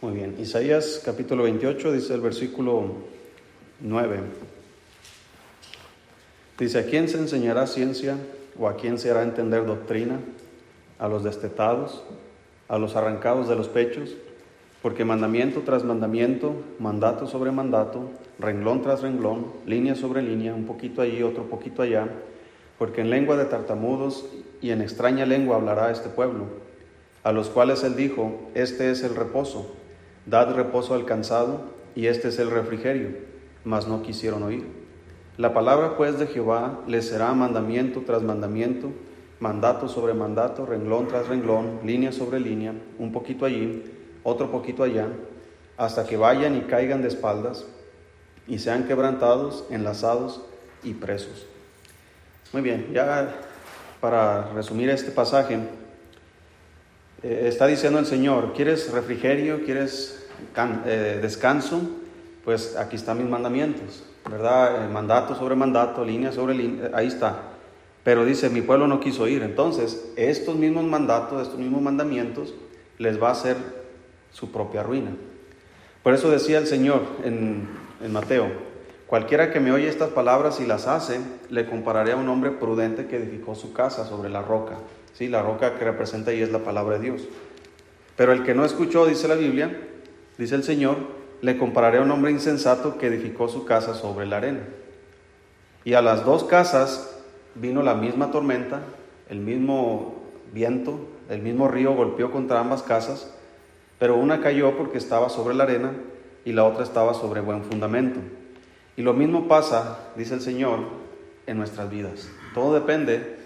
Muy bien, Isaías capítulo 28 dice el versículo 9. Dice, ¿a quién se enseñará ciencia o a quién se hará entender doctrina? A los destetados, a los arrancados de los pechos, porque mandamiento tras mandamiento, mandato sobre mandato, renglón tras renglón, línea sobre línea, un poquito allí, otro poquito allá, porque en lengua de tartamudos y en extraña lengua hablará este pueblo, a los cuales él dijo, este es el reposo Dad reposo al cansado, y este es el refrigerio, mas no quisieron oír. La palabra pues de Jehová les será mandamiento tras mandamiento, mandato sobre mandato, renglón tras renglón, línea sobre línea, un poquito allí, otro poquito allá, hasta que vayan y caigan de espaldas y sean quebrantados, enlazados y presos. Muy bien, ya para resumir este pasaje, eh, está diciendo el Señor, ¿quieres refrigerio? ¿Quieres eh, descanso? Pues aquí están mis mandamientos, ¿verdad? Eh, mandato sobre mandato, línea sobre línea, ahí está. Pero dice, mi pueblo no quiso ir. Entonces, estos mismos mandatos, estos mismos mandamientos, les va a hacer su propia ruina. Por eso decía el Señor en, en Mateo, cualquiera que me oye estas palabras y las hace, le compararé a un hombre prudente que edificó su casa sobre la roca. ¿Sí? La roca que representa ahí es la palabra de Dios. Pero el que no escuchó, dice la Biblia, dice el Señor, le compararé a un hombre insensato que edificó su casa sobre la arena. Y a las dos casas vino la misma tormenta, el mismo viento, el mismo río golpeó contra ambas casas, pero una cayó porque estaba sobre la arena y la otra estaba sobre buen fundamento. Y lo mismo pasa, dice el Señor, en nuestras vidas. Todo depende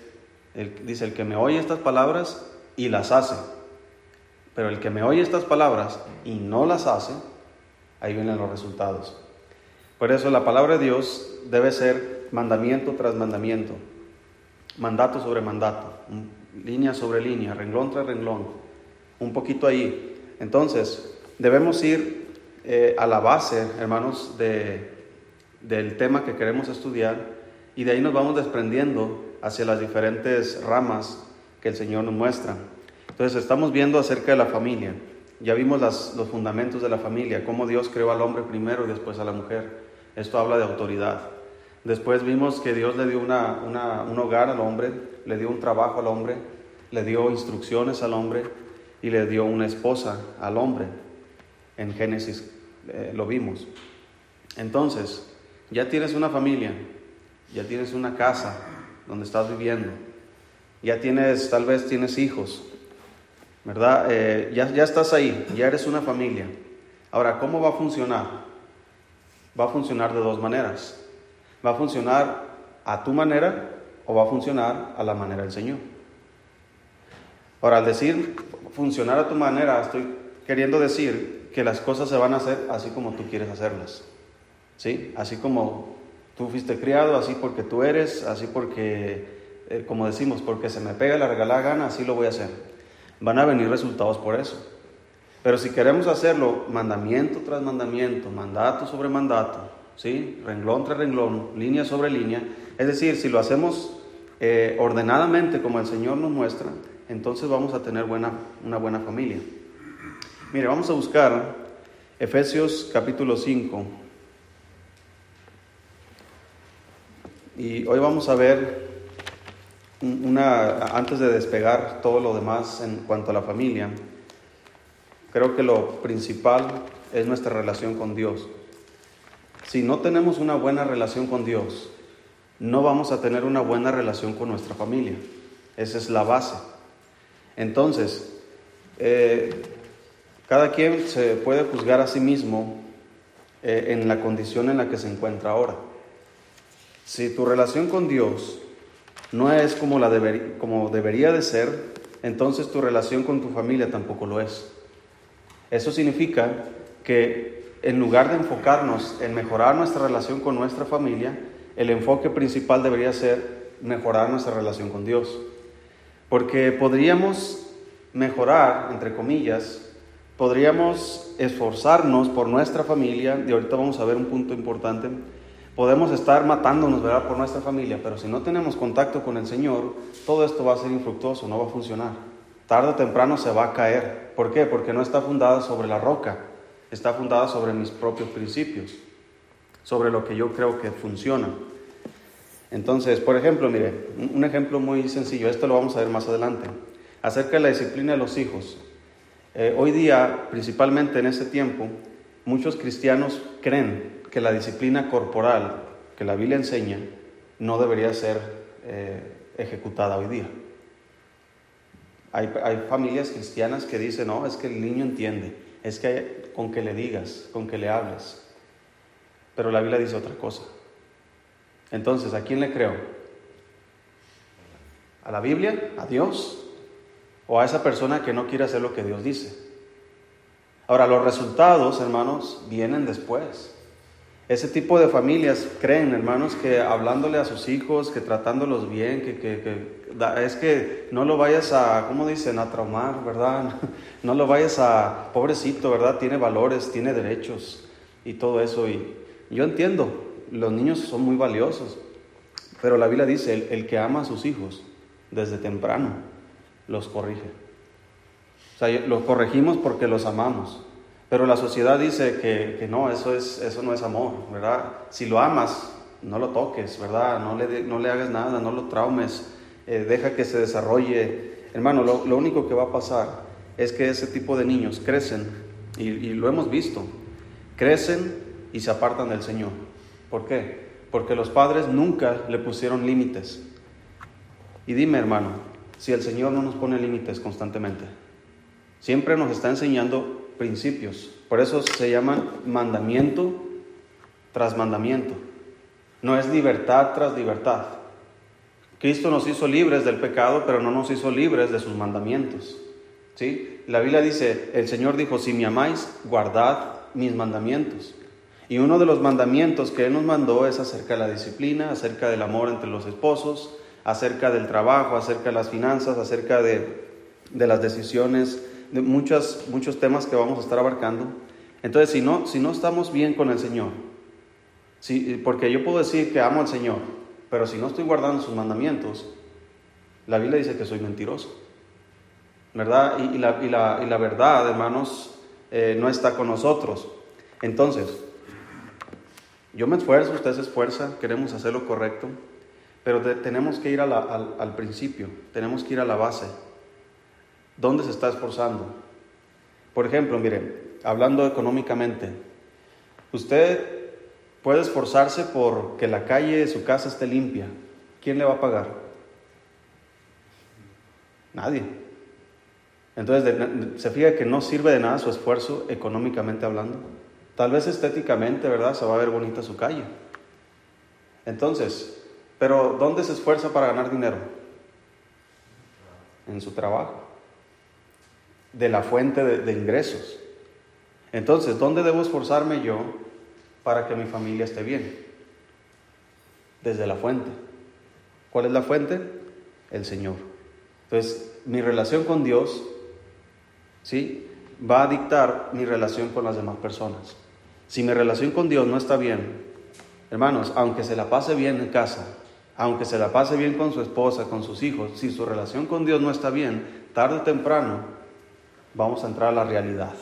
dice, el que me oye estas palabras y las hace. Pero el que me oye estas palabras y no las hace, ahí vienen los resultados. Por eso la palabra de Dios debe ser mandamiento tras mandamiento, mandato sobre mandato, línea sobre línea, renglón tras renglón, un poquito ahí. Entonces, debemos ir eh, a la base, hermanos, de, del tema que queremos estudiar y de ahí nos vamos desprendiendo hacia las diferentes ramas que el Señor nos muestra. Entonces estamos viendo acerca de la familia. Ya vimos los fundamentos de la familia, cómo Dios creó al hombre primero y después a la mujer. Esto habla de autoridad. Después vimos que Dios le dio una, un hogar al hombre, le dio un trabajo al hombre, le dio instrucciones al hombre y le dio una esposa al hombre. En Génesis eh, lo vimos. Entonces, ya tienes una familia, ya tienes una casa, donde estás viviendo. Ya tienes, tal vez tienes hijos, ¿verdad? Eh, ya, ya estás ahí, ya eres una familia. Ahora, ¿cómo va a funcionar? Va a funcionar de dos maneras. Va a funcionar a tu manera o va a funcionar a la manera del Señor. Ahora, al decir funcionar a tu manera, estoy queriendo decir que las cosas se van a hacer así como tú quieres hacerlas. ¿Sí? Así como Tú fuiste criado así porque tú eres, así porque, eh, como decimos, porque se me pega la regalada gana, así lo voy a hacer. Van a venir resultados por eso. Pero si queremos hacerlo mandamiento tras mandamiento, mandato sobre mandato, ¿sí? renglón tras renglón, línea sobre línea, es decir, si lo hacemos eh, ordenadamente como el Señor nos muestra, entonces vamos a tener buena, una buena familia. Mire, vamos a buscar Efesios capítulo 5. Y hoy vamos a ver una, antes de despegar todo lo demás en cuanto a la familia, creo que lo principal es nuestra relación con Dios. Si no tenemos una buena relación con Dios, no vamos a tener una buena relación con nuestra familia. Esa es la base. Entonces, eh, cada quien se puede juzgar a sí mismo eh, en la condición en la que se encuentra ahora. Si tu relación con Dios no es como, la como debería de ser, entonces tu relación con tu familia tampoco lo es. Eso significa que en lugar de enfocarnos en mejorar nuestra relación con nuestra familia, el enfoque principal debería ser mejorar nuestra relación con Dios. Porque podríamos mejorar, entre comillas, podríamos esforzarnos por nuestra familia, y ahorita vamos a ver un punto importante, Podemos estar matándonos, ¿verdad?, por nuestra familia, pero si no tenemos contacto con el Señor, todo esto va a ser infructuoso, no va a funcionar. tarde o temprano se va a caer. ¿Por qué? Porque no está fundada sobre la roca, está fundada sobre mis propios principios, sobre lo que yo creo que funciona. Entonces, por ejemplo, mire, un ejemplo muy sencillo, esto lo vamos a ver más adelante, acerca de la disciplina de los hijos. Eh, hoy día, principalmente en este tiempo, muchos cristianos creen que la disciplina corporal que la Biblia enseña no debería ser eh, ejecutada hoy día. Hay, hay, familias cristianas que dicen, no, es que el niño entiende, es que con que le digas, con que le hables. Pero la Biblia dice otra cosa. Entonces, ¿a quién le creo? ¿A la Biblia? ¿A Dios? ¿O a esa persona que no quiere hacer lo que Dios dice? Ahora, los resultados, hermanos, vienen después. Ese tipo de familias creen, hermanos, que hablándole a sus hijos, que tratándolos bien, que, que, es que no lo vayas a, ¿cómo dicen?, a traumar, ¿verdad? No lo vayas a, pobrecito, ¿verdad? Tiene valores, tiene derechos y todo eso. Y yo entiendo, los niños son muy valiosos, pero la Biblia dice, el, que ama a sus hijos desde temprano, los corrige. O sea, los corregimos porque los amamos. Pero la sociedad dice que, no, eso, es, eso no es amor, ¿verdad? Si lo amas, no lo toques, ¿verdad? No le, no le hagas nada, no lo traumes, eh, deja que se desarrolle. Hermano, lo, único que va a pasar es que ese tipo de niños crecen, y lo hemos visto, crecen y se apartan del Señor. ¿Por qué? Porque los padres nunca le pusieron límites. Y dime, hermano, si el Señor no nos pone límites constantemente, siempre nos está enseñando principios. Por eso se llaman mandamiento tras mandamiento. No es libertad tras libertad. Cristo nos hizo libres del pecado, pero no nos hizo libres de sus mandamientos. ¿Sí? La Biblia dice, el Señor dijo, si me amáis, guardad mis mandamientos. Y uno de los mandamientos que Él nos mandó es acerca de la disciplina, acerca del amor entre los esposos, acerca del trabajo, acerca de las finanzas, acerca de, las decisiones, de muchos, muchos temas que vamos a estar abarcando. Entonces, si no, si no estamos bien con el Señor, si, porque yo puedo decir que amo al Señor, pero si no estoy guardando sus mandamientos, la Biblia dice que soy mentiroso. ¿Verdad? Y, la, verdad, hermanos, eh, no está con nosotros. Entonces, yo me esfuerzo, usted se esfuerza, queremos hacer lo correcto, pero tenemos que ir al, principio, tenemos que ir a la base. ¿Dónde se está esforzando? Por ejemplo, mire, hablando económicamente, usted puede esforzarse por que la calle de su casa esté limpia. ¿Quién le va a pagar? Nadie. Entonces, se fija que no sirve de nada su esfuerzo económicamente hablando. Tal vez estéticamente, ¿verdad? Se va a ver bonita su calle. Entonces, pero ¿dónde se esfuerza para ganar dinero? En su trabajo. De la fuente de, ingresos. Entonces, ¿dónde debo esforzarme yo para que mi familia esté bien? Desde la fuente. ¿Cuál es la fuente? El Señor. Entonces, mi relación con Dios, ¿sí? Va a dictar mi relación con las demás personas. Si mi relación con Dios no está bien, hermanos, aunque se la pase bien en casa, aunque se la pase bien con su esposa, con sus hijos, si su relación con Dios no está bien, tarde o temprano vamos a entrar a la realidad.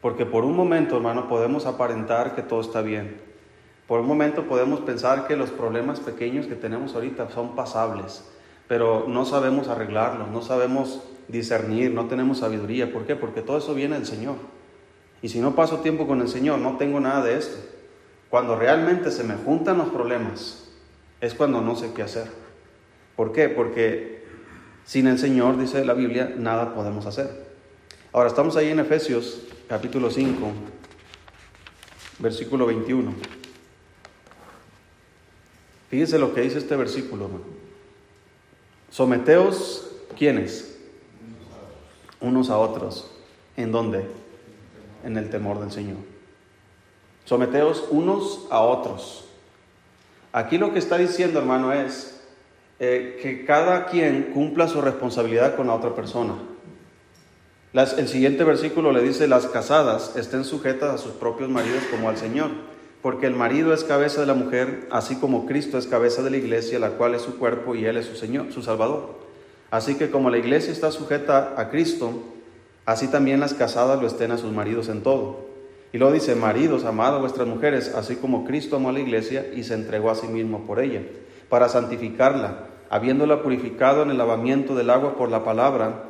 Porque por un momento, hermano, podemos aparentar que todo está bien. Por un momento podemos pensar que los problemas pequeños que tenemos ahorita son pasables, pero no sabemos arreglarlos, no sabemos discernir, no tenemos sabiduría. ¿Por qué? Porque todo eso viene del Señor. Y si no paso tiempo con el Señor, no tengo nada de esto. Cuando realmente se me juntan los problemas, es cuando no sé qué hacer. ¿Por qué? Porque sin el Señor, dice la Biblia, nada podemos hacer. Ahora estamos ahí en Efesios capítulo 5, versículo 21. Fíjense lo que dice este versículo, Someteos, ¿quiénes? Unos a otros. ¿En dónde? en el temor del Señor. Someteos unos a otros. Aquí lo que está diciendo, hermano, es eh, que cada quien cumpla su responsabilidad con la otra persona. El siguiente versículo le dice, las casadas estén sujetas a sus propios maridos como al Señor, porque el marido es cabeza de la mujer, así como Cristo es cabeza de la iglesia, la cual es su cuerpo y Él es su Señor, su Salvador. Así que como la iglesia está sujeta a Cristo, así también las casadas lo estén a sus maridos en todo. Y luego dice, maridos, amad a vuestras mujeres, así como Cristo amó a la iglesia y se entregó a sí mismo por ella, para santificarla, habiéndola purificado en el lavamiento del agua por la palabra,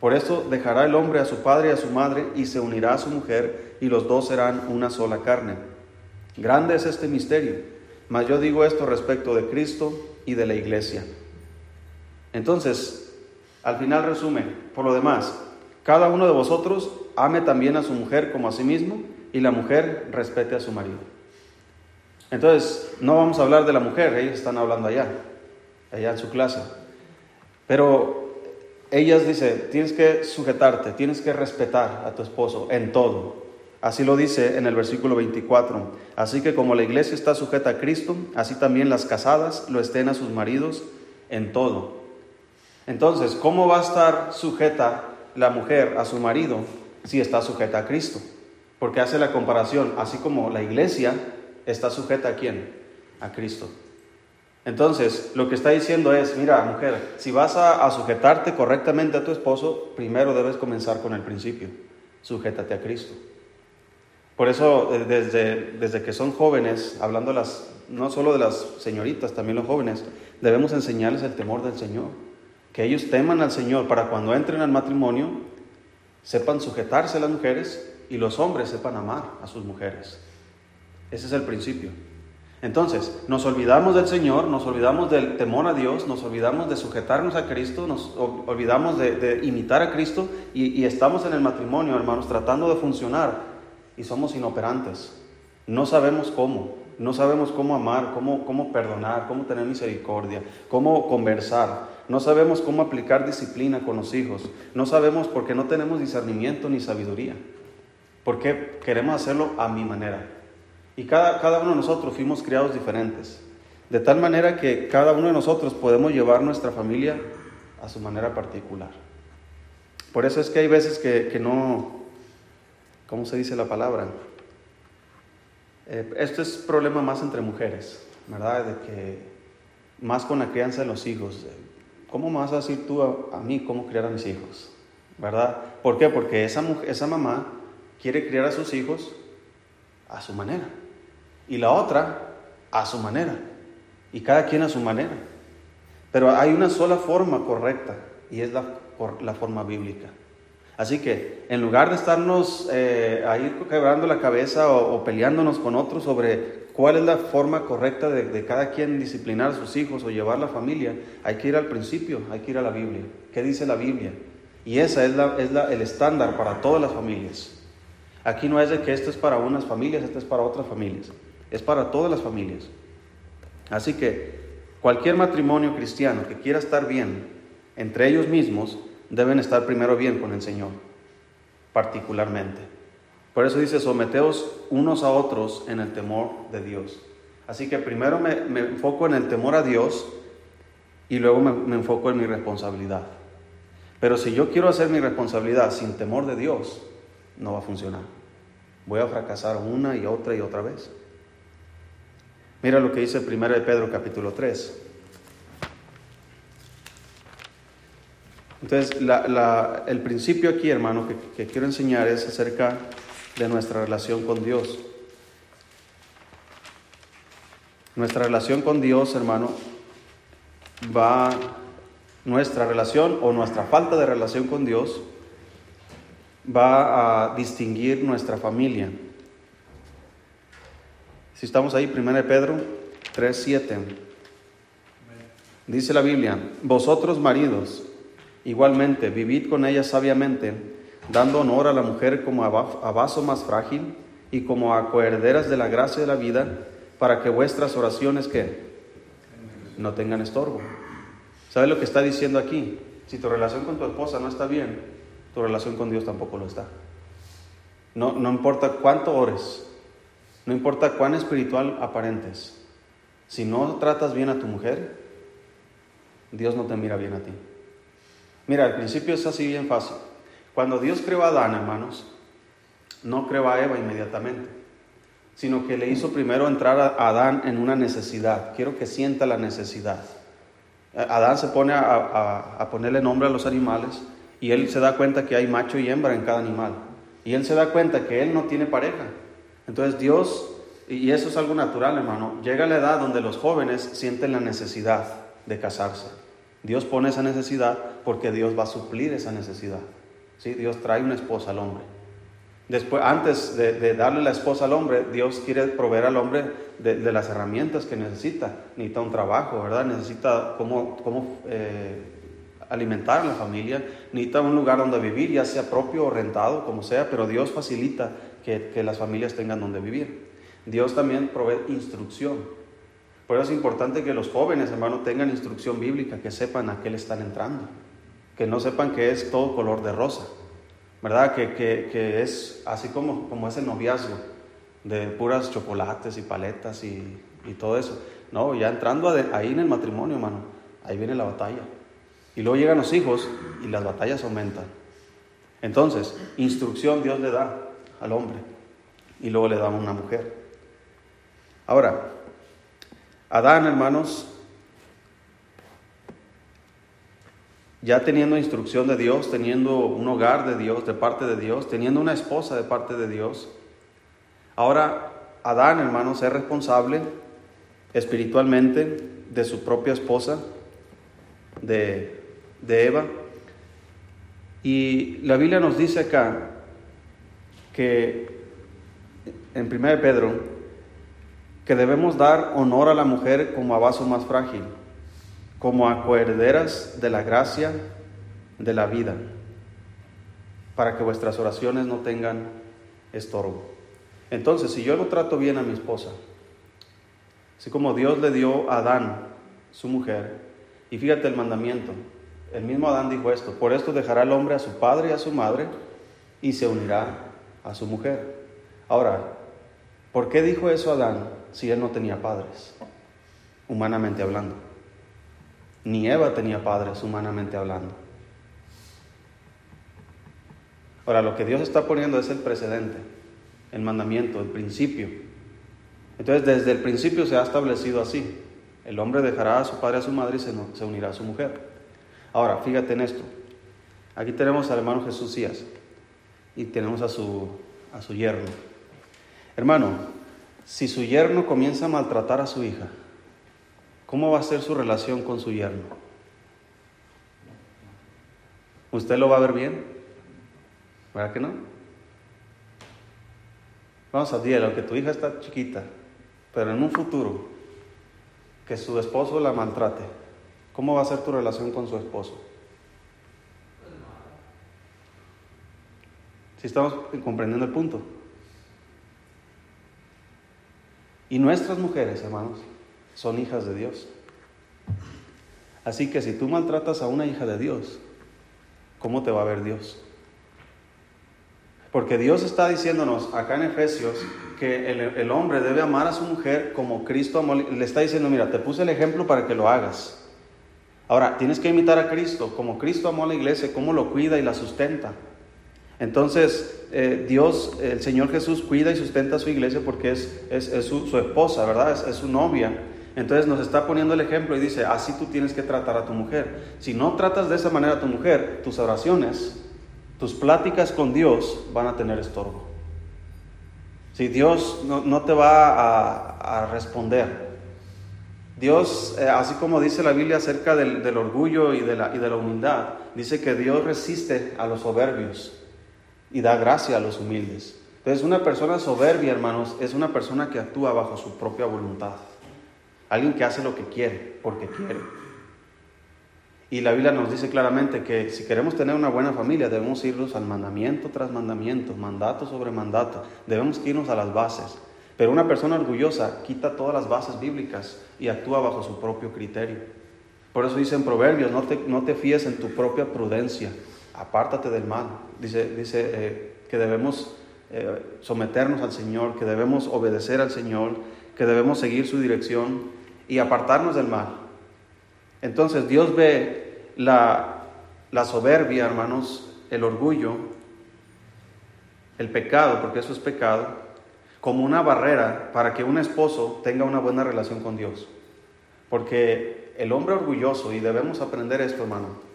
Por eso dejará el hombre a su padre y a su madre y se unirá a su mujer, y los dos serán una sola carne. Grande es este misterio, mas yo digo esto respecto de Cristo y de la iglesia. Entonces, al final resume, por lo demás, cada uno de vosotros ame también a su mujer como a sí mismo y la mujer respete a su marido. Entonces, no vamos a hablar de la mujer, ellos están hablando allá, allá en su clase. Pero ellas dicen, tienes que sujetarte, tienes que respetar a tu esposo en todo. Así lo dice en el versículo 24. Así que como la iglesia está sujeta a Cristo, así también las casadas lo estén a sus maridos en todo. Entonces, ¿cómo va a estar sujeta la mujer a su marido si está sujeta a Cristo? Porque hace la comparación, así como la iglesia está sujeta a quién? A Cristo. Entonces, lo que está diciendo es, mira, mujer, si vas a, sujetarte correctamente a tu esposo, primero debes comenzar con el principio, sujétate a Cristo. Por eso, eh, desde, desde que son jóvenes, hablando las, no solo de las señoritas, también los jóvenes, debemos enseñarles el temor del Señor. Que ellos teman al Señor para cuando entren al matrimonio, sepan sujetarse a las mujeres y los hombres sepan amar a sus mujeres. Ese es el principio. Entonces, nos olvidamos del Señor, nos olvidamos del temor a Dios, nos olvidamos de sujetarnos a Cristo, nos olvidamos de, imitar a Cristo y, y estamos en el matrimonio, hermanos, tratando de funcionar y somos inoperantes. No sabemos cómo, no sabemos cómo amar, cómo, cómo perdonar, cómo tener misericordia, cómo conversar. No sabemos cómo aplicar disciplina con los hijos. No sabemos por qué no tenemos discernimiento ni sabiduría. Porque queremos hacerlo a mi manera. Y cada, cada uno de nosotros fuimos criados diferentes. De tal manera que cada uno de nosotros podemos llevar nuestra familia a su manera particular. Por eso es que hay veces que, que no, ¿Cómo se dice la palabra? Eh, esto es problema más entre mujeres, ¿verdad? De que más con la crianza de los hijos. ¿Cómo me vas a decir tú a, mí cómo criar a mis hijos? ¿Verdad? ¿Por qué? Porque esa, esa mamá quiere criar a sus hijos a su manera. Y la otra a su manera. Y cada quien a su manera. Pero hay una sola forma correcta y es la, la forma bíblica. Así que en lugar de estarnos eh, ahí quebrando la cabeza o, peleándonos con otros sobre cuál es la forma correcta de, cada quien disciplinar a sus hijos o llevar la familia, hay que ir al principio, hay que ir a la Biblia. ¿Qué dice la Biblia? Y esa es, el estándar para todas las familias. Aquí no es de que esto es para unas familias, esto es para otras familias. Es para todas las familias. Así que cualquier matrimonio cristiano que quiera estar bien entre ellos mismos, deben estar primero bien con el Señor, particularmente. Por eso dice, someteos unos a otros en el temor de Dios. Así que primero me, enfoco en el temor a Dios y luego me, me enfoco en mi responsabilidad. Pero si yo quiero hacer mi responsabilidad sin temor de Dios, no va a funcionar. Voy a fracasar una y otra y otra vez. Mira lo que dice 1 de Pedro capítulo 3. Entonces, el principio aquí, hermano, que, quiero enseñar es acerca de nuestra relación con Dios. Nuestra relación con Dios, hermano, va, nuestra relación o nuestra falta de relación con Dios va a distinguir nuestra familia. Si estamos ahí, 1 Pedro 3, 7. Dice la Biblia, vosotros maridos, Igualmente, vivid con ella sabiamente, dando honor a la mujer como a vaso más frágil y como a coherederas de la gracia de la vida, para que vuestras oraciones que no tengan estorbo. ¿Sabes lo que está diciendo aquí? Si tu relación con tu esposa no está bien, tu relación con Dios tampoco lo está. No, no importa cuánto ores, no importa cuán espiritual aparentes, si no tratas bien a tu mujer, Dios no te mira bien a ti. Mira, al principio es así bien fácil. Cuando Dios creó a Adán, hermanos, no creó a Eva inmediatamente, sino que le hizo primero entrar a Adán en una necesidad. Quiero que sienta la necesidad. Adán se pone a, ponerle nombre a los animales y él se da cuenta que hay macho y hembra en cada animal. Y él se da cuenta que él no tiene pareja. Entonces Dios, y eso es algo natural hermano, llega la edad donde los jóvenes sienten la necesidad de casarse. Dios pone esa necesidad porque Dios va a suplir esa necesidad. ¿Sí? Dios trae una esposa al hombre. Después, antes de, darle la esposa al hombre, Dios quiere proveer al hombre de, las herramientas que necesita. Necesita un trabajo, ¿verdad? Necesita cómo, cómo eh, alimentar a la familia. Necesita un lugar donde vivir, ya sea propio o rentado, como sea, pero Dios facilita que, que las familias tengan donde vivir. Dios también provee instrucción. Por eso es importante que los jóvenes, hermano, tengan instrucción bíblica, que sepan a qué le están entrando, que no sepan que es todo color de rosa, ¿verdad? Que, es así como, como es el noviazgo, de puras chocolates y paletas y, todo eso. No, ya entrando ahí en el matrimonio, hermano, ahí viene la batalla. Y luego llegan los hijos y las batallas aumentan. Entonces, instrucción Dios le da al hombre y luego le da a una mujer. Ahora, Adán, hermanos, ya teniendo instrucción de Dios, teniendo un hogar de Dios, de parte de Dios, teniendo una esposa de parte de Dios, ahora Adán, hermanos, es responsable espiritualmente de su propia esposa, de, de Eva. Y la Biblia nos dice acá que en 1 Pedro que debemos dar honor a la mujer como a vaso más frágil, como a coherederas de la gracia de la vida, para que vuestras oraciones no tengan estorbo. Entonces, si yo no trato bien a mi esposa, así como Dios le dio a Adán, su mujer, y fíjate el mandamiento, el mismo Adán dijo esto, por esto dejará el hombre a su padre y a su madre y se unirá a su mujer. Ahora, ¿por qué dijo eso Adán? si él no tenía padres, humanamente hablando. Ni Eva tenía padres, humanamente hablando. Ahora, lo que Dios está poniendo es el precedente, el mandamiento, el principio. Entonces, desde el principio se ha establecido así. El hombre dejará a su padre a su madre y se, unirá a su mujer. Ahora, fíjate en esto. Aquí tenemos al hermano Jesús Díaz y tenemos a su, a su yerno. Hermano, si su yerno comienza a maltratar a su hija, ¿cómo va a ser su relación con su yerno? ¿Usted lo va a ver bien? ¿Verdad que no? Vamos a decir, que tu hija está chiquita, pero en un futuro que su esposo la maltrate, ¿cómo va a ser tu relación con su esposo? Estamos comprendiendo el punto. Y nuestras mujeres, hermanos, son hijas de Dios. Así que si tú maltratas a una hija de Dios, ¿cómo te va a ver Dios? Porque Dios está diciéndonos acá en Efesios que el, hombre debe amar a su mujer como Cristo amó. Le está diciendo, mira, te puse el ejemplo para que lo hagas. Ahora, tienes que imitar a Cristo, como Cristo amó a la iglesia, cómo lo cuida y la sustenta. Entonces, eh, Dios, el Señor Jesús cuida y sustenta a su iglesia porque es, es, su, esposa, ¿verdad? Es, su novia. Entonces nos está poniendo el ejemplo y dice, así tú tienes que tratar a tu mujer. Si no tratas de esa manera a tu mujer, tus oraciones, tus pláticas con Dios van a tener estorbo. Si Dios no, te va a, responder. Dios, eh, así como dice la Biblia acerca del, del orgullo y de, la, y de la humildad, dice que Dios resiste a los soberbios y da gracia a los humildes. Entonces una persona soberbia, hermanos, es una persona que actúa bajo su propia voluntad. Alguien que hace lo que quiere, porque quiere. Y la Biblia nos dice claramente que si queremos tener una buena familia debemos irnos al mandamiento tras mandamiento, mandato sobre mandato. Debemos irnos a las bases. Pero una persona orgullosa quita todas las bases bíblicas y actúa bajo su propio criterio. Por eso dice en Proverbios, no te, no te fíes en tu propia prudencia, apártate del mal. Dice, dice eh, que debemos eh, someternos al Señor, que debemos obedecer al Señor, que debemos seguir su dirección y apartarnos del mal. Entonces Dios ve la, la soberbia, hermanos, el orgullo, el pecado, porque eso es pecado, como una barrera para que un esposo tenga una buena relación con Dios. Porque el hombre orgulloso, y debemos aprender esto, hermano,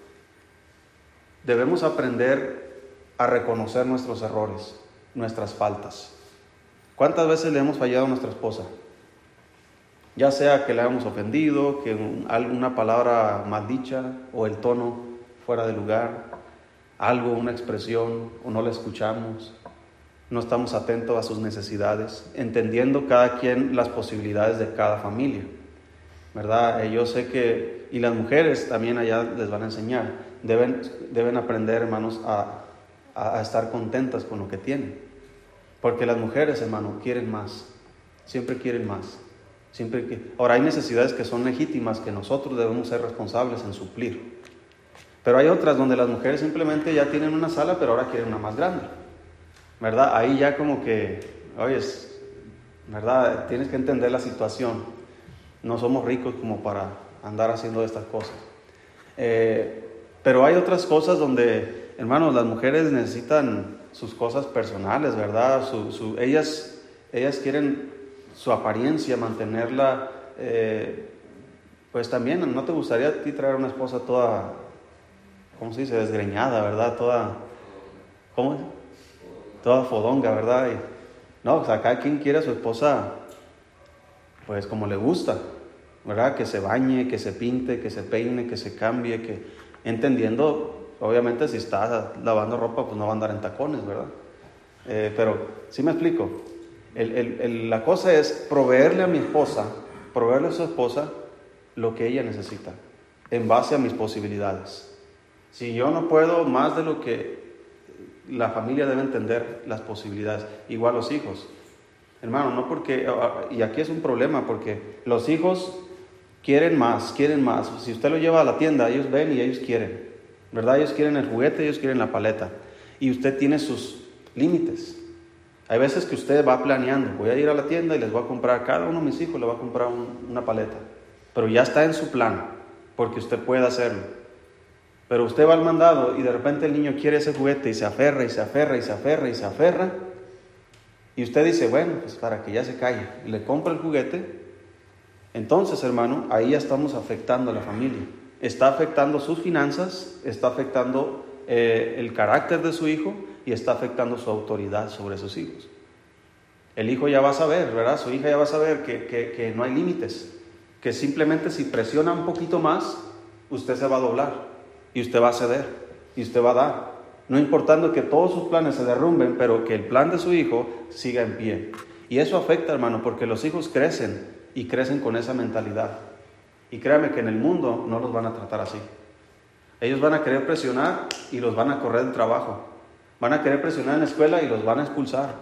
debemos aprender a reconocer nuestros errores, nuestras faltas. ¿Cuántas veces le hemos fallado a nuestra esposa? Ya sea que le hayamos ofendido, que alguna palabra mal dicha o el tono fuera de lugar, algo, una expresión, o no la escuchamos, no estamos atentos a sus necesidades, entendiendo cada quien las posibilidades de cada familia. ¿Verdad? Eh, yo sé que, y las mujeres también allá les van a enseñar, deben, deben aprender, hermanos, a, a, estar contentas con lo que tienen. Porque las mujeres, hermano, quieren más, siempre quieren más. Siempre que... Ahora hay necesidades que son legítimas que nosotros debemos ser responsables en suplir. Pero hay otras donde las mujeres simplemente ya tienen una sala, pero ahora quieren una más grande. ¿Verdad? Ahí ya como que, oyes, ¿verdad? Tienes que entender la situación. No somos ricos como para andar haciendo estas cosas. Eh, pero hay otras cosas donde, hermanos, las mujeres necesitan sus cosas personales, ¿verdad? ellas, ellas quieren su apariencia, mantenerla, eh, pues también, ¿no te gustaría a ti traer una esposa toda ¿cómo se dice? Desgreñada, ¿verdad? Toda, ¿cómo? Toda fodonga, ¿verdad? Y, no, o sea, cada quien quiere a su esposa, pues como le gusta, ¿verdad? Que se bañe, que se pinte, que se peine, que se cambie, que entendiendo, obviamente si está lavando ropa, pues no va a andar en tacones, ¿verdad? Eh, pero, sí me explico, la cosa es proveerle a mi esposa, proveerle a su esposa lo que ella necesita, en base a mis posibilidades. Si yo no puedo más de lo que la familia debe entender las posibilidades, igual los hijos. Hermano, no porque, y aquí es un problema, porque los hijos quieren más, quieren más. Si usted lo lleva a la tienda, ellos ven y ellos quieren, ¿verdad? Ellos quieren el juguete, ellos quieren la paleta. Y usted tiene sus límites. Hay veces que usted va planeando, voy a ir a la tienda y les voy a comprar, cada uno de mis hijos le va a comprar una paleta. Pero ya está en su plan, porque usted puede hacerlo. Pero usted va al mandado y de repente el niño quiere ese juguete y se aferra y se aferra y se aferra y se aferra. Y usted dice, bueno, pues para que ya se calle. Le compra el juguete. Entonces, hermano, ahí ya estamos afectando a la familia. Está afectando sus finanzas, está afectando eh, el carácter de su hijo y está afectando su autoridad sobre sus hijos. El hijo ya va a saber, ¿verdad? Su hija ya va a saber que, que no hay límites, que simplemente si presiona un poquito más, usted se va a doblar y usted va a ceder y usted va a dar. No importando que todos sus planes se derrumben, pero que el plan de su hijo siga en pie. Y eso afecta, hermano, porque los hijos crecen y crecen con esa mentalidad. Y créame que en el mundo no los van a tratar así. Ellos van a querer presionar y los van a correr del trabajo. Van a querer presionar en la escuela y los van a expulsar.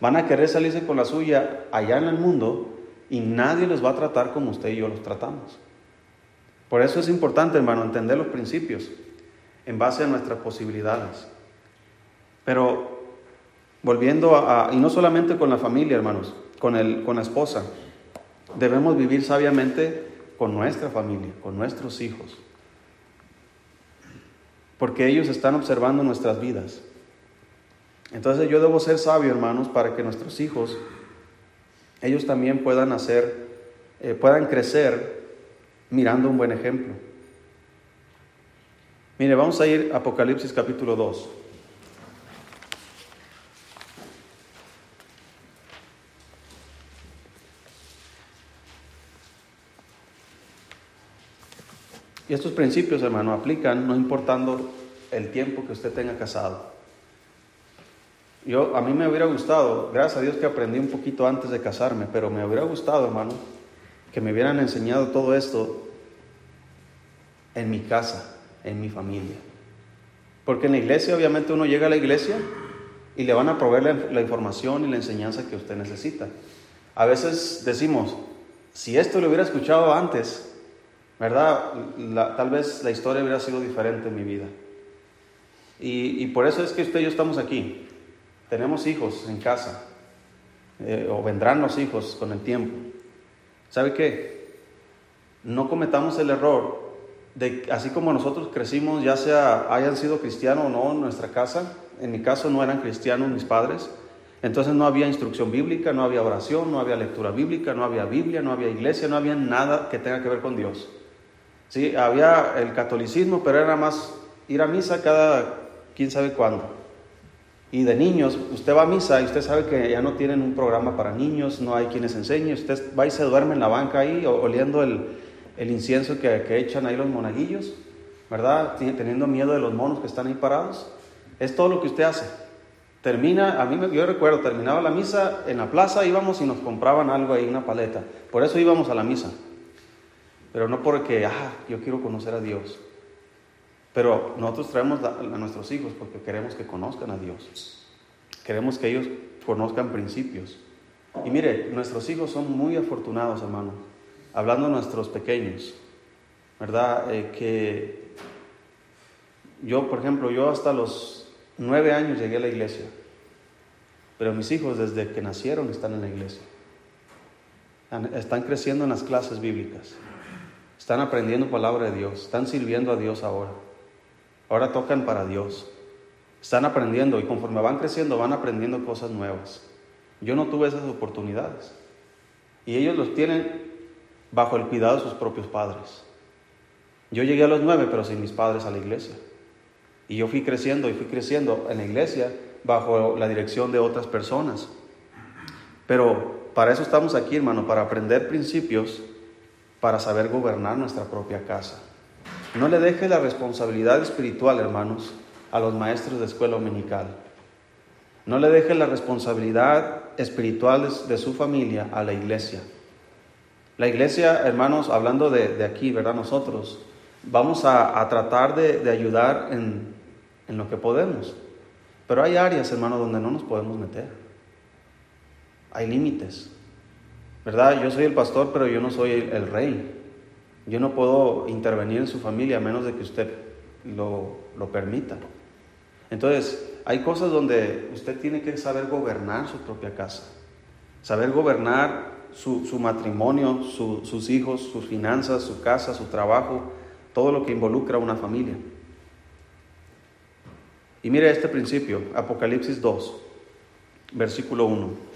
Van a querer salirse con la suya allá en el mundo y nadie los va a tratar como usted y yo los tratamos. Por eso es importante, hermano, entender los principios en base a nuestras posibilidades. Pero volviendo a, y no solamente con la familia, hermanos, con, el, con la esposa, debemos vivir sabiamente con nuestra familia, con nuestros hijos, porque ellos están observando nuestras vidas. Entonces yo debo ser sabio, hermanos, para que nuestros hijos, ellos también puedan hacer, eh, puedan crecer mirando un buen ejemplo. Mire, vamos a ir a Apocalipsis capítulo 2. Y estos principios, hermano, aplican no importando el tiempo que usted tenga casado. Yo, a mí me hubiera gustado, gracias a Dios que aprendí un poquito antes de casarme, pero me hubiera gustado, hermano, que me hubieran enseñado todo esto en mi casa, en mi familia. Porque en la iglesia, obviamente, uno llega a la iglesia y le van a proveer la, información y la enseñanza que usted necesita. A veces decimos, si esto lo hubiera escuchado antes, ¿verdad? tal vez la historia hubiera sido diferente en mi vida. Y, por eso es que usted y yo estamos aquí. Tenemos hijos en casa, eh, o vendrán los hijos con el tiempo. ¿Sabe qué? No cometamos el error de, así como nosotros crecimos, ya sea hayan sido cristianos o no en nuestra casa, en mi caso no eran cristianos mis padres, entonces no había instrucción bíblica, no había oración, no había lectura bíblica, no había Biblia, no había iglesia, no había nada que tenga que ver con Dios. Sí, había el catolicismo, pero era más ir a misa cada quién sabe cuándo. Y de niños, usted va a misa y usted sabe que ya no tienen un programa para niños, no hay quienes enseñe, usted va y se duerme en la banca ahí oliendo el, el incienso que, que, echan ahí los monaguillos, ¿verdad? Teniendo miedo de los monos que están ahí parados. Es todo lo que usted hace. Termina, a mí yo recuerdo, terminaba la misa en la plaza, íbamos y nos compraban algo ahí, una paleta. Por eso íbamos a la misa. Pero no porque, ah, yo quiero conocer a Dios. Pero nosotros traemos a nuestros hijos porque queremos que conozcan a Dios. Queremos que ellos conozcan principios. Y mire, nuestros hijos son muy afortunados, hermano hablando de nuestros pequeños, ¿verdad? Eh, que yo, por ejemplo, yo hasta los nueve años llegué a la iglesia, pero mis hijos desde que nacieron están en la iglesia. Están creciendo en las clases bíblicas, están aprendiendo palabra de Dios, están sirviendo a Dios ahora. Ahora tocan para Dios. Están aprendiendo y conforme van creciendo van aprendiendo cosas nuevas. Yo no tuve esas oportunidades. Y ellos los tienen bajo el cuidado de sus propios padres. Yo llegué a los nueve, pero sin mis padres a la iglesia. Y yo fui creciendo y fui creciendo en la iglesia bajo la dirección de otras personas. Pero para eso estamos aquí, hermano, para aprender principios, para saber gobernar nuestra propia casa. No le deje la responsabilidad espiritual, hermanos, a los maestros de escuela dominical. No le deje la responsabilidad espiritual de su familia a la iglesia. La iglesia, hermanos, hablando de, aquí, ¿verdad? Nosotros vamos a, tratar de, ayudar en, lo que podemos. Pero hay áreas, hermanos, donde no nos podemos meter. Hay límites. ¿Verdad? Yo soy el pastor, pero yo no soy el, rey. Yo no puedo intervenir en su familia a menos de que usted lo, lo permita. Entonces, hay cosas donde usted tiene que saber gobernar su propia casa. Saber gobernar su, matrimonio, sus hijos, sus finanzas, su casa, su trabajo, todo lo que involucra a una familia. Y mire este principio, Apocalipsis 2, versículo 1.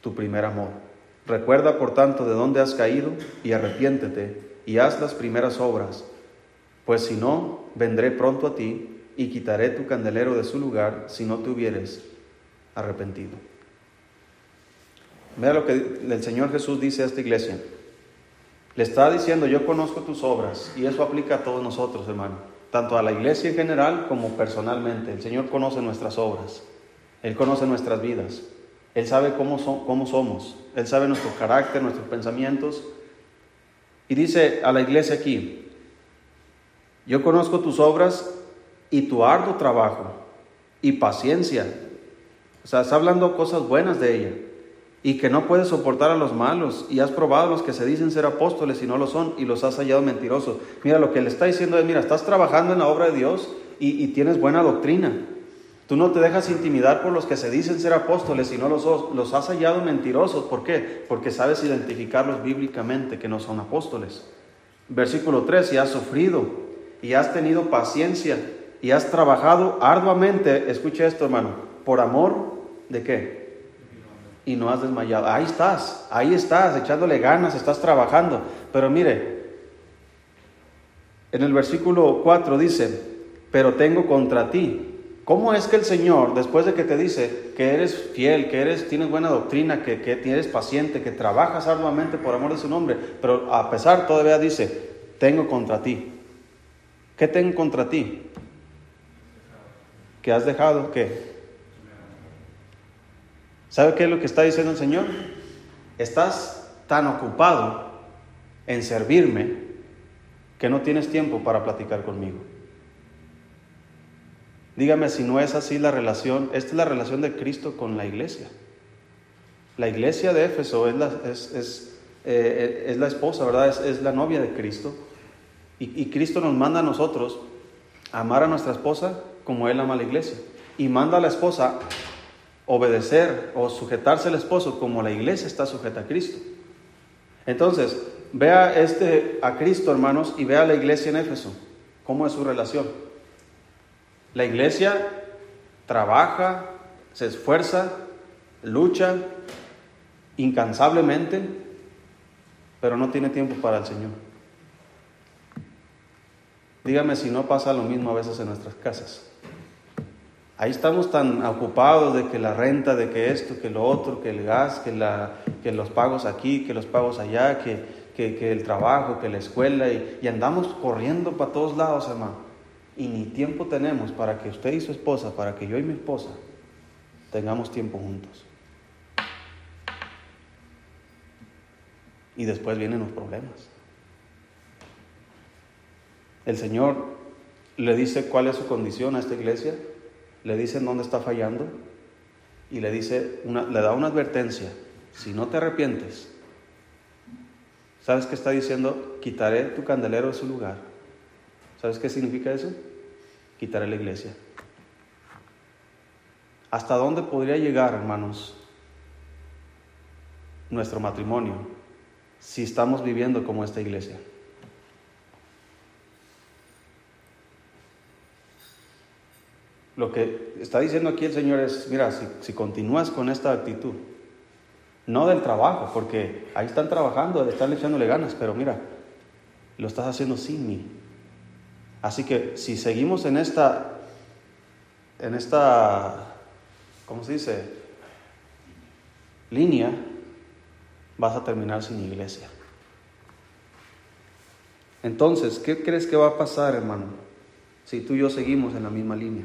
tu primer amor. Recuerda por tanto de dónde has caído y arrepiéntete y haz las primeras obras, pues si no, vendré pronto a ti y quitaré tu candelero de su lugar si no te hubieres arrepentido. Mira lo que el Señor Jesús dice a esta iglesia. Le está diciendo, yo conozco tus obras, y eso aplica a todos nosotros, hermano, tanto a la iglesia en general como personalmente. El Señor conoce nuestras obras, Él conoce nuestras vidas, Él sabe cómo, cómo somos, Él sabe nuestro carácter, nuestros pensamientos. Y dice a la iglesia aquí, yo conozco tus obras y tu arduo trabajo y paciencia o sea, está hablando cosas buenas de ella. Y que no puedes soportar a los malos. Y has probado a los que se dicen ser apóstoles y no lo son. Y los has hallado mentirosos. Mira, lo que le está diciendo es, mira, estás trabajando en la obra de Dios y, tienes buena doctrina. Tú no te dejas intimidar por los que se dicen ser apóstoles y no los, los has hallado mentirosos. ¿Por qué? Porque sabes identificarlos bíblicamente que no son apóstoles. Versículo 3, y has sufrido y has tenido paciencia y has trabajado arduamente. Escucha esto, hermano por amor de qué? Y no has desmayado. Ahí estás, ahí estás, echándole ganas, estás trabajando. Pero mire, en el versículo 4 dice, pero tengo contra ti. ¿Cómo es que el Señor, después de que te dice que eres fiel, que eres, tienes buena doctrina, que, que eres paciente, que trabajas arduamente por amor de su nombre, pero a pesar todavía dice, tengo contra ti? ¿Qué tengo contra ti? que has dejado que... ¿Sabe qué es lo que está diciendo el Señor? Estás tan ocupado en servirme que no tienes tiempo para platicar conmigo. Dígame si no es así la relación, esta es la relación de Cristo con la iglesia. La iglesia de Éfeso es la, es, eh, la esposa, ¿verdad? Es, la novia de Cristo. Y, y Cristo nos manda a nosotros amar a nuestra esposa como Él ama a la iglesia. Y manda a la esposa obedecer o sujetarse al esposo como la iglesia está sujeta a Cristo. Entonces, vea este a Cristo, hermanos, y vea a la iglesia en Éfeso. ¿Cómo es su relación? La iglesia trabaja, se esfuerza, lucha incansablemente, pero no tiene tiempo para el Señor. Dígame si no pasa lo mismo a veces en nuestras casas. Ahí estamos tan ocupados de que la renta, de que esto, que lo otro, que el gas, que, la, que los pagos aquí, que los pagos allá, que, que, el trabajo, que la escuela, y, y andamos corriendo para todos lados, hermano. Y ni tiempo tenemos para que usted y su esposa, para que yo y mi esposa tengamos tiempo juntos. Y después vienen los problemas. El Señor le dice cuál es su condición a esta iglesia le dicen dónde está fallando y le, dice una, le da una advertencia. Si no te arrepientes, ¿sabes qué está diciendo? Quitaré tu candelero de su lugar. ¿Sabes qué significa eso? Quitaré la iglesia. ¿Hasta dónde podría llegar, hermanos, nuestro matrimonio si estamos viviendo como esta iglesia? Lo que está diciendo aquí el Señor es, mira, si, continúas con esta actitud, no del trabajo, porque ahí están trabajando, están echándole ganas, pero mira, lo estás haciendo sin mí. Así que si seguimos en esta, en esta, ¿cómo se dice? Línea, vas a terminar sin iglesia. Entonces, ¿qué crees que va a pasar, hermano? Si tú y yo seguimos en la misma línea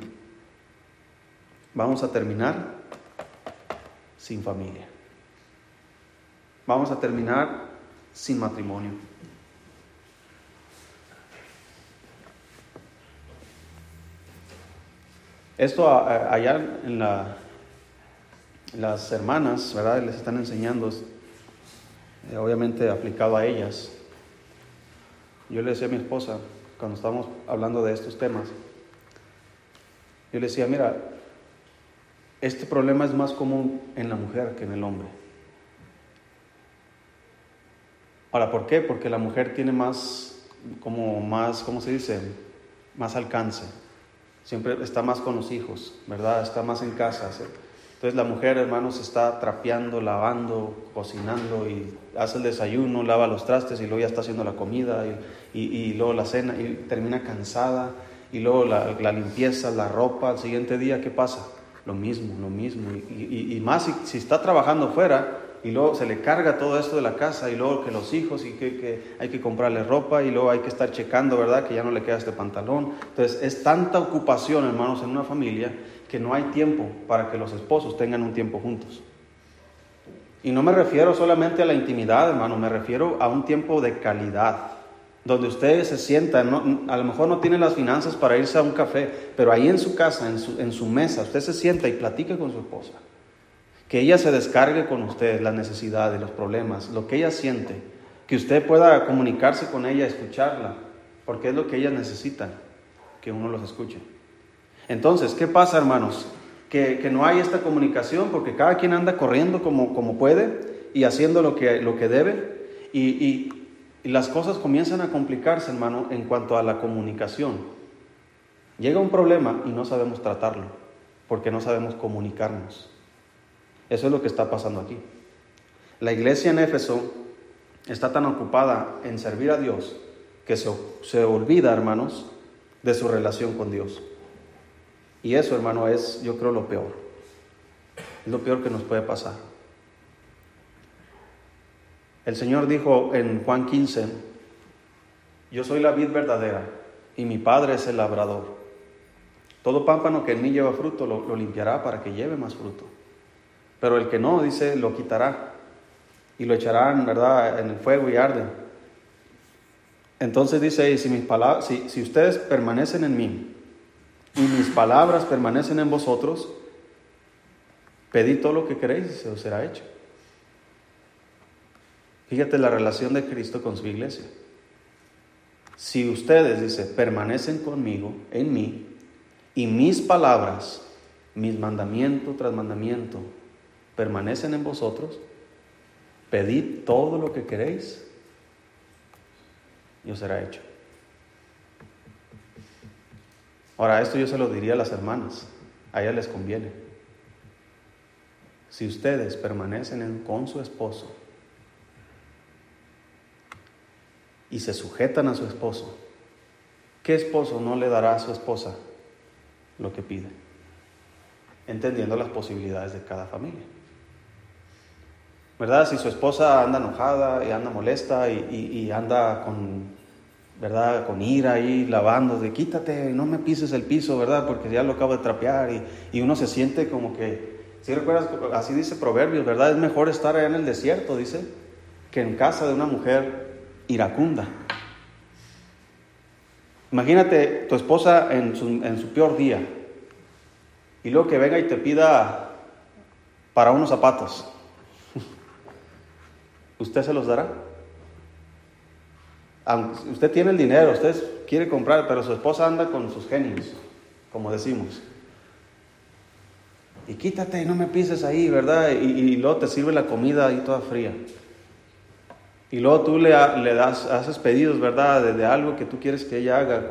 vamos a terminar sin familia. Vamos a terminar sin matrimonio. Esto allá en la, las hermanas, ¿verdad? Les están enseñando, eh, obviamente aplicado a ellas. Yo le decía a mi esposa, cuando estábamos hablando de estos temas, yo le decía, mira, este problema es más común en la mujer que en el hombre. Ahora, ¿por qué? Porque la mujer tiene más, como más, ¿cómo se dice? Más alcance. Siempre está más con los hijos, ¿verdad? Está más en casa. Entonces la mujer, hermanos, está trapeando, lavando, cocinando y hace el desayuno, lava los trastes y luego ya está haciendo la comida y, luego la cena y termina cansada y luego la, la limpieza, la ropa, al siguiente día, ¿qué pasa? lo mismo, lo mismo. Y, más si, está trabajando fuera y luego se le carga todo esto de la casa y luego que los hijos y que, hay que comprarle ropa y luego hay que estar checando, ¿verdad? Que ya no le queda este pantalón. Entonces es tanta ocupación, hermanos, en una familia que no hay tiempo para que los esposos tengan un tiempo juntos. Y no me refiero solamente a la intimidad, hermano, me refiero a un tiempo de calidad donde usted se sienta, a lo mejor no tiene las finanzas para irse a un café, pero ahí en su casa, en su, en su mesa, usted se sienta y platica con su esposa. Que ella se descargue con usted las necesidades, los problemas, lo que ella siente. Que usted pueda comunicarse con ella, escucharla, porque es lo que ellas necesitan, que uno los escuche. Entonces, ¿qué pasa, hermanos? Que, que no hay esta comunicación porque cada quien anda corriendo como, como puede y haciendo lo que, lo que debe. Y, y, y las cosas comienzan a complicarse, hermano, en cuanto a la comunicación. Llega un problema y no sabemos tratarlo, porque no sabemos comunicarnos. Eso es lo que está pasando aquí. La iglesia en Éfeso está tan ocupada en servir a Dios que se, se olvida, hermanos, de su relación con Dios. Y eso, hermano, es, yo creo, lo peor. Es lo peor que nos puede pasar. El Señor dijo en Juan 15, yo soy la vid verdadera y mi Padre es el labrador. Todo pámpano que en mí lleva fruto lo, lo limpiará para que lleve más fruto. Pero el que no, dice, lo quitará y lo echarán, ¿verdad?, en el fuego y arde. Entonces dice, si, mis palabras, si, si ustedes permanecen en mí y mis palabras permanecen en vosotros, pedid todo lo que queréis y se os será hecho. Fíjate la relación de Cristo con su iglesia. Si ustedes, dice, permanecen conmigo, en mí, y mis palabras, mis mandamiento tras mandamiento, permanecen en vosotros, pedid todo lo que queréis y os será hecho. Ahora, esto yo se lo diría a las hermanas, a ellas les conviene. Si ustedes permanecen con su esposo y se sujetan a su esposo, ¿qué esposo no le dará a su esposa lo que pide? Entendiendo las posibilidades de cada familia. ¿Verdad? Si su esposa anda enojada y anda molesta y, anda con, ¿verdad? Con ira ahí lavando, de quítate, no me pises el piso, ¿verdad? Porque ya lo acabo de trapear y, uno se siente como que, si recuerdas, así dice Proverbios, ¿verdad? Es mejor estar allá en el desierto, dice, que en casa de una mujer iracunda. Imagínate tu esposa en su, en su peor día y luego que venga y te pida para unos zapatos. ¿Usted se los dará? usted tiene el dinero, usted quiere comprar, pero su esposa anda con sus genios, como decimos. Y quítate y no me pises ahí, ¿verdad? Y, luego te sirve la comida ahí toda fría. Y luego tú le, le das, haces pedidos, ¿verdad? De, algo que tú quieres que ella haga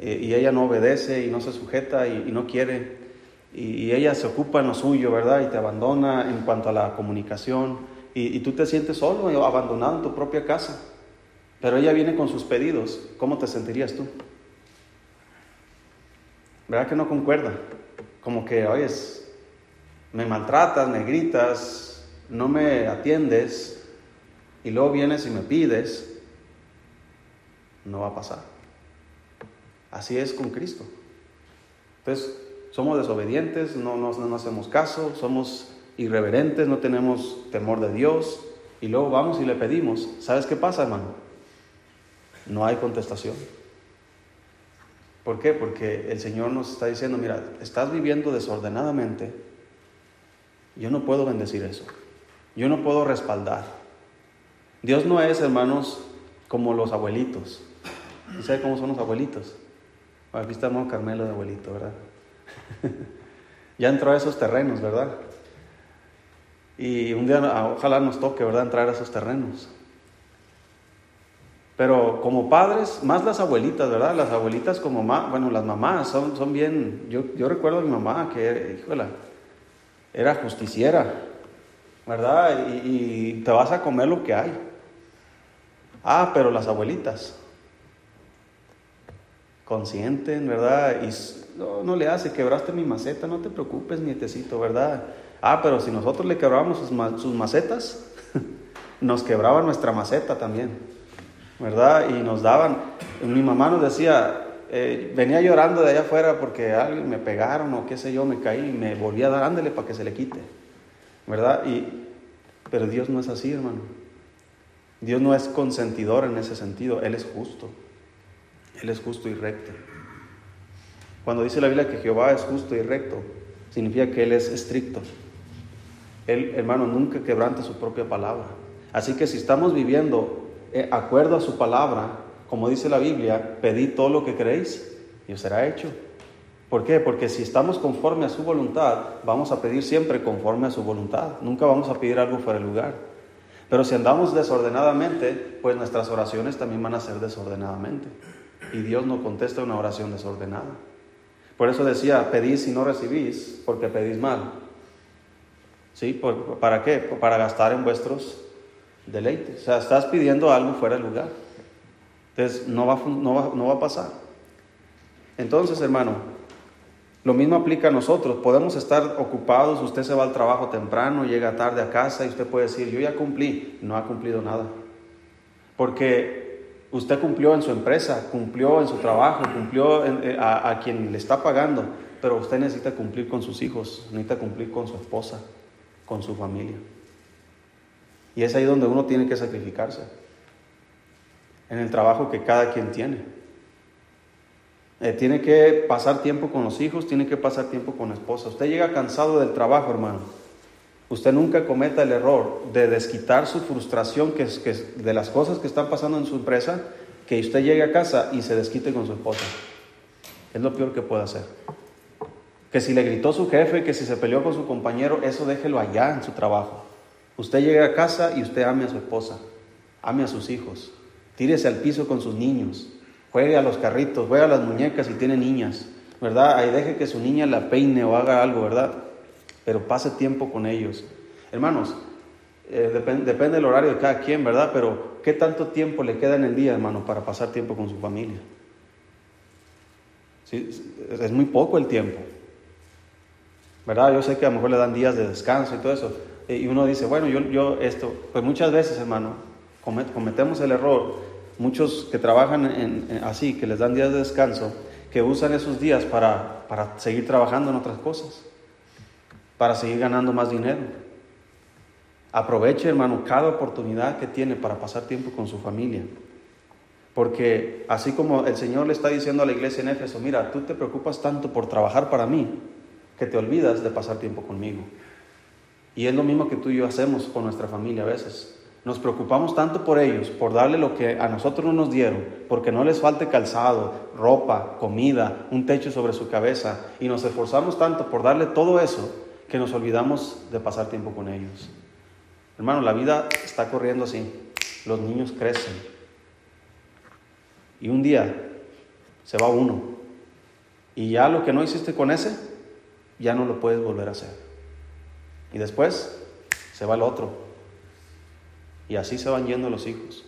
eh, y ella no obedece y no se sujeta y, no quiere. Y, y, ella se ocupa en lo suyo, ¿verdad? Y te abandona en cuanto a la comunicación y, tú te sientes solo, abandonado en tu propia casa. Pero ella viene con sus pedidos. ¿Cómo te sentirías tú? ¿Verdad que no concuerda? Como que, oyes, me maltratas, me gritas, no me atiendes y luego vienes y me pides. No va a pasar. Así es con Cristo. Entonces, somos desobedientes, no, no, no hacemos caso, somos irreverentes, no tenemos temor de Dios y luego vamos y le pedimos. ¿Sabes qué pasa, hermano? No hay contestación. ¿Por qué? Porque el Señor nos está diciendo, mira, estás viviendo desordenadamente. Yo no puedo bendecir eso. Yo no puedo respaldar. Dios no es, hermanos, como los abuelitos. ¿Y cómo son los abuelitos? Aquí está hermano Carmelo de abuelito, ¿verdad? ya entró a esos terrenos, ¿verdad? Y un día ojalá nos toque, ¿verdad?, entrar a esos terrenos. Pero como padres, más las abuelitas, ¿verdad? Las abuelitas como más, bueno, las mamás son, son bien, yo, yo recuerdo a mi mamá que, híjole, era justiciera, ¿verdad? Y, y, te vas a comer lo que hay. Ah, pero las abuelitas consienten, ¿verdad? Y no, no le hace, quebraste mi maceta, no te preocupes, nietecito, ¿verdad? Ah, pero si nosotros le quebrábamos sus, macetas, nos quebraba nuestra maceta también, ¿verdad? Y nos daban, mi mamá nos decía, eh, venía llorando de allá afuera porque alguien me pegaron o qué sé yo, me caí y me volví a dar, ándele para que se le quite, ¿verdad? Y, pero Dios no es así, hermano. Dios no es consentidor en ese sentido, Él es justo. Él es justo y recto. Cuando dice la Biblia que Jehová es justo y recto, significa que Él es estricto. Él, hermano, nunca quebranta su propia palabra. Así que si estamos viviendo eh, acuerdo a su palabra, como dice la Biblia, pedid todo lo que queréis y os será hecho. ¿Por qué? Porque si estamos conforme a su voluntad, vamos a pedir siempre conforme a su voluntad. Nunca vamos a pedir algo fuera de lugar. Pero si andamos desordenadamente, pues nuestras oraciones también van a ser desordenadamente. Y Dios no contesta una oración desordenada. Por eso decía, pedís y no recibís, porque pedís mal. ¿Sí? ¿Para qué? Para gastar en vuestros deleites. O sea, estás pidiendo algo fuera de lugar. Entonces, no va, no no va a pasar. Entonces, hermano, lo mismo aplica a nosotros. Podemos estar ocupados, usted se va al trabajo temprano, llega tarde a casa y usted puede decir, yo ya cumplí. No ha cumplido nada. Porque Usted cumplió en su empresa, cumplió en su trabajo, cumplió eh, a quien le está pagando, pero usted necesita cumplir con sus hijos, necesita cumplir con su esposa, con su familia. Y es ahí donde uno tiene que sacrificarse, en el trabajo que cada quien tiene. Eh, tiene que pasar tiempo con los hijos, tiene que pasar tiempo con la esposa. Usted llega cansado del trabajo, hermano. Usted nunca cometa el error de desquitar su frustración que, que, de las cosas que están pasando en su empresa, que usted llegue a casa y se desquite con su esposa. Es lo peor que puede hacer. Que si le gritó su jefe, que si se peleó con su compañero, eso déjelo allá en su trabajo. Usted llega a casa y usted ame a su esposa, ame a sus hijos, tírese al piso con sus niños, juegue a los carritos, juegue a las muñecas si tiene niñas, ¿verdad? Ahí deje que su niña la peine o haga algo, ¿verdad? Pero pase tiempo con ellos. Hermanos, eh, depende, del horario de cada quien, ¿verdad? Pero ¿qué tanto tiempo le queda en el día, hermano, para pasar tiempo con su familia? ¿Sí? Es muy poco el tiempo. ¿Verdad? Yo sé que a lo mejor le dan días de descanso y todo eso. Eh, y uno dice, bueno, yo, yo esto, pues muchas veces, hermano, cometemos el error muchos que trabajan así, que les dan días de descanso, que usan esos días para, para seguir trabajando en otras cosas, para seguir ganando más dinero. Aproveche, hermano, cada oportunidad que tiene para pasar tiempo con su familia. Porque así como el Señor le está diciendo a la iglesia en Éfeso, mira, tú te preocupas tanto por trabajar para mí, que te olvidas de pasar tiempo conmigo. Y es lo mismo que tú y yo hacemos con nuestra familia a veces. Nos preocupamos tanto por ellos, por darle lo que a nosotros no nos dieron, porque no les falte calzado, ropa, comida, un techo sobre su cabeza, y nos esforzamos tanto por darle todo eso que nos olvidamos de pasar tiempo con ellos. Hermano, la vida está corriendo así. Los niños crecen. Y un día se va uno. Y ya lo que no hiciste con ese, ya no lo puedes volver a hacer. Y después se va el otro y así se van yendo los hijos.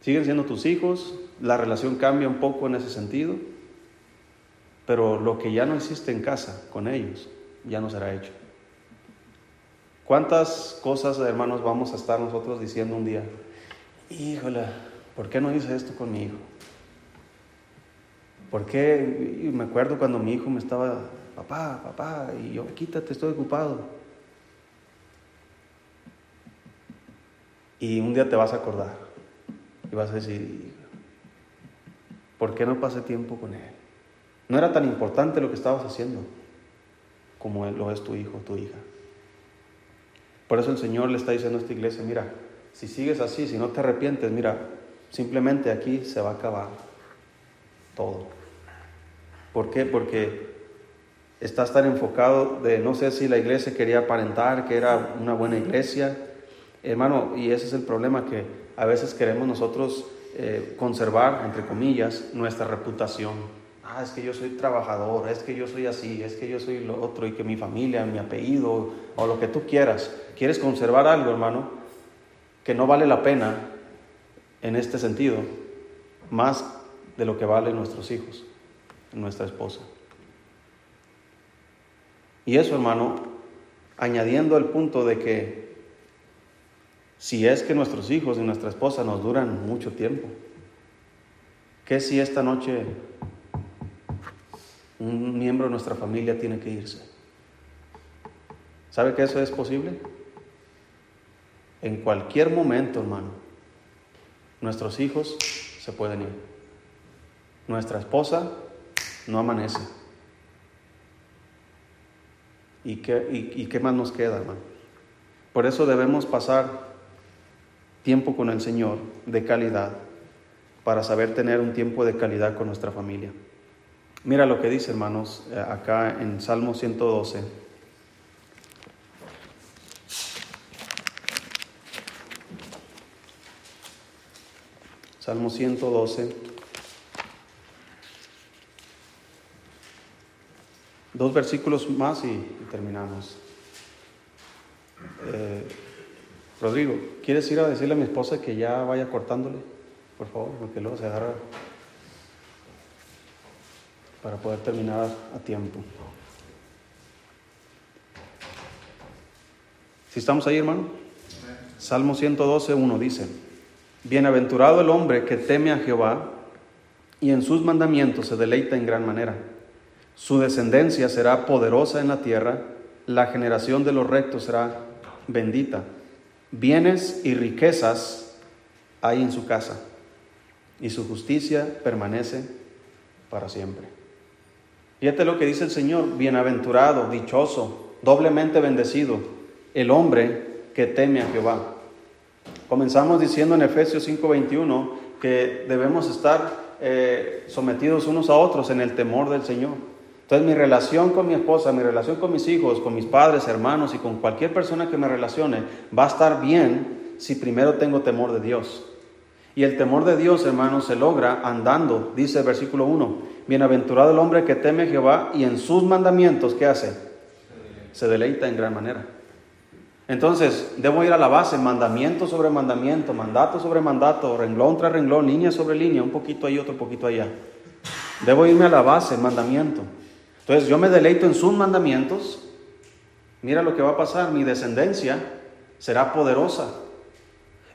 Siguen siendo tus hijos, la relación cambia un poco en ese sentido, pero lo que ya no existe en casa con ellos ya no será hecho. ¿Cuántas cosas, hermanos, vamos a estar nosotros diciendo un día? Híjole, ¿por qué no hice esto con mi hijo? ¿Por qué? me acuerdo cuando mi hijo me estaba, papá, papá, y yo, quítate, estoy ocupado. Y un día te vas a acordar y vas a decir, ¿por qué no pasé tiempo con él? No era tan importante lo que estabas haciendo como lo es tu hijo, tu hija. Por eso el Señor le está diciendo a esta iglesia, mira, si sigues así, si no te arrepientes, mira, simplemente aquí se va a acabar todo. ¿Por qué? Porque estás tan enfocado de, no sé si la iglesia quería aparentar que era una buena iglesia, Hermano, y ese es el problema que a veces queremos nosotros eh, conservar, entre comillas, nuestra reputación. Ah, es que yo soy trabajador, es que yo soy así, es que yo soy lo otro y que mi familia, mi apellido o lo que tú quieras. ¿Quieres conservar algo, hermano? Que no vale la pena en este sentido, más de lo que valen nuestros hijos, nuestra esposa. Y eso, hermano, añadiendo el punto de que si es que nuestros hijos y nuestra esposa nos duran mucho tiempo? ¿Qué si esta noche un miembro de nuestra familia tiene que irse? ¿Sabe que eso es posible? En cualquier momento, hermano, nuestros hijos se pueden ir. Nuestra esposa no amanece. ¿Y qué, y qué más nos queda, hermano? Por eso debemos pasar tiempo con el Señor de calidad para saber tener un tiempo de calidad con nuestra familia. Mira lo que dice, hermanos, eh, acá en Salmo 112. Salmo 112. Dos versículos más y, terminamos. Eh, Rodrigo, ¿quieres ir a decirle a mi esposa que ya vaya cortándole? Por favor, porque luego se agarra para poder terminar a tiempo. Si estamos ahí, hermano. Salmo 112, 1 dice, Bienaventurado el hombre que teme a Jehová y en sus mandamientos se deleita en gran manera. Su descendencia será poderosa en la tierra, la generación de los rectos será bendita. Bienes y riquezas hay en su casa, y su justicia permanece para siempre. Fíjate lo que dice el Señor, bienaventurado, dichoso, doblemente bendecido, el hombre que teme a Jehová. Comenzamos diciendo en Efesios 5:21 que debemos estar eh, sometidos unos a otros en el temor del Señor. Entonces mi relación con mi esposa, mi relación con mis hijos, con mis padres, hermanos y con cualquier persona que me relacione va a estar bien si primero tengo temor de Dios. Y el temor de Dios, hermanos, se logra andando, dice el versículo 1. Bienaventurado el hombre que teme a Jehová y en sus mandamientos, ¿qué hace? Se deleita en gran manera. Entonces, debo ir a la base, mandamiento sobre mandamiento, mandato sobre mandato, renglón tras renglón, línea sobre línea, un poquito ahí, otro poquito allá. Debo irme a la base, mandamiento. Entonces, yo me deleito en sus mandamientos. Mira lo que va a pasar, mi descendencia será poderosa.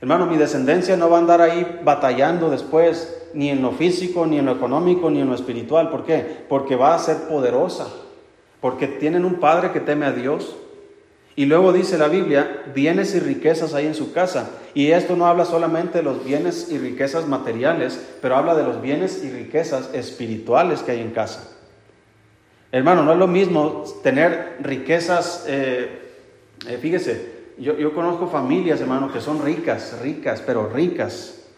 Hermano, mi descendencia no va a andar ahí batallando después, ni en lo físico, ni en lo económico, ni en lo espiritual. ¿Por qué? Porque va a ser poderosa. Porque tienen un padre que teme a Dios, y luego dice la Biblia, bienes y riquezas hay en su casa. Y esto no habla solamente de los bienes y riquezas materiales, pero habla de los bienes y riquezas espirituales que hay en casa. Hermano, no es lo mismo tener riquezas, eh, eh, fíjese, yo, yo conozco familias, hermano, que son ricas, ricas, pero ricas.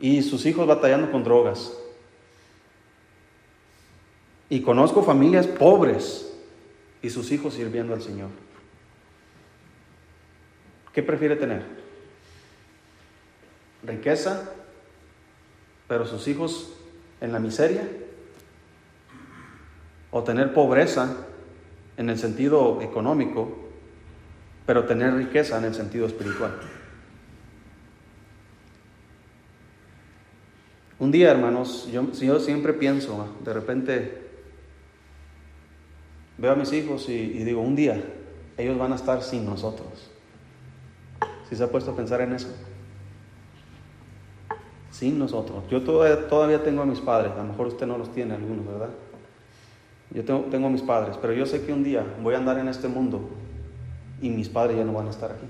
Y sus hijos batallando con drogas. Y conozco familias pobres y sus hijos sirviendo al Señor. ¿Qué prefiere tener? ¿Riqueza, pero sus hijos en la miseria? ¿O tener pobreza en el sentido económico, pero tener riqueza en el sentido espiritual? Un día, hermanos, yo, yo siempre pienso, de repente veo a mis hijos y, digo, un día ellos van a estar sin nosotros se ha puesto a pensar en eso? Sin nosotros. Yo todavía, tengo a mis padres, a lo mejor usted no los tiene algunos, ¿verdad? Yo tengo, mis padres, pero yo sé que un día voy a andar en este mundo y mis padres ya no van a estar aquí.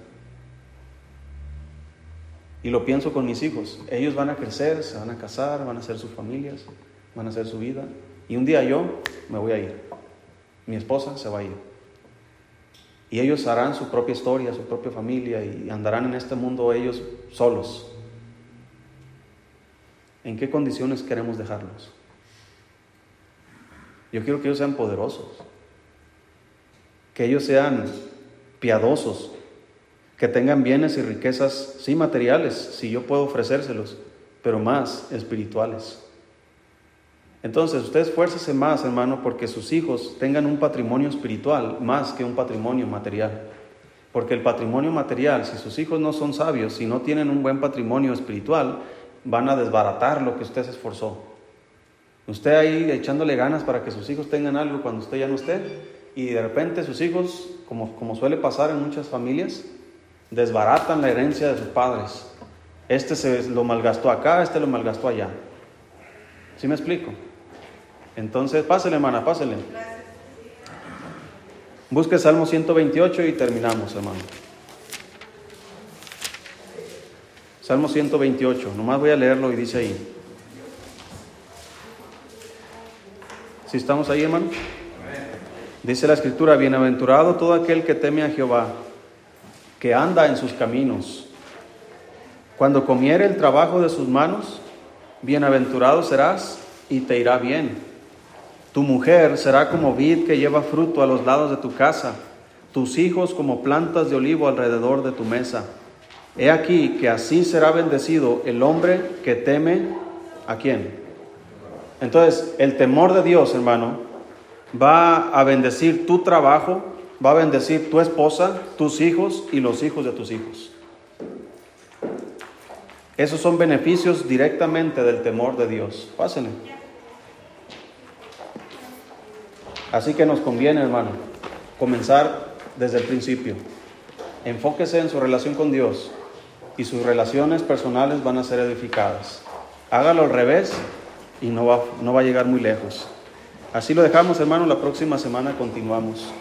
Y lo pienso con mis hijos. Ellos van a crecer, se van a casar, van a hacer sus familias, van a hacer su vida. Y un día yo me voy a ir. Mi esposa se va a ir. Y ellos harán su propia historia, su propia familia y andarán en este mundo ellos solos. ¿En qué condiciones queremos dejarlos? Yo quiero que ellos sean poderosos, que ellos sean piadosos, que tengan bienes y riquezas, sí materiales, si yo puedo ofrecérselos, pero más espirituales. Entonces, usted esfuércese más, hermano, porque sus hijos tengan un patrimonio espiritual más que un patrimonio material. Porque el patrimonio material, si sus hijos no son sabios, si no tienen un buen patrimonio espiritual, van a desbaratar lo que usted se esforzó. Usted ahí echándole ganas para que sus hijos tengan algo cuando usted ya no esté, y de repente sus hijos, como, como suele pasar en muchas familias, desbaratan la herencia de sus padres. Este se lo malgastó acá, este lo malgastó allá. ¿Sí me explico? Entonces, pásele, hermana, pásele. Busque Salmo 128 y terminamos, hermano. Salmo 128, nomás voy a leerlo y dice ahí. Si estamos ahí, hermano. Dice la escritura, bienaventurado todo aquel que teme a Jehová, que anda en sus caminos. Cuando comiere el trabajo de sus manos, bienaventurado serás y te irá bien. Tu mujer será como vid que lleva fruto a los lados de tu casa, tus hijos como plantas de olivo alrededor de tu mesa. He aquí que así será bendecido el hombre que teme a quién. Entonces, el temor de Dios, hermano, va a bendecir tu trabajo, va a bendecir tu esposa, tus hijos y los hijos de tus hijos. Esos son beneficios directamente del temor de Dios. Pásenle. Así que nos conviene, hermano, comenzar desde el principio. Enfóquese en su relación con Dios. y sus relaciones personales van a ser edificadas. Hágalo al revés y no va, no va a llegar muy lejos. Así lo dejamos, hermano. La próxima semana continuamos.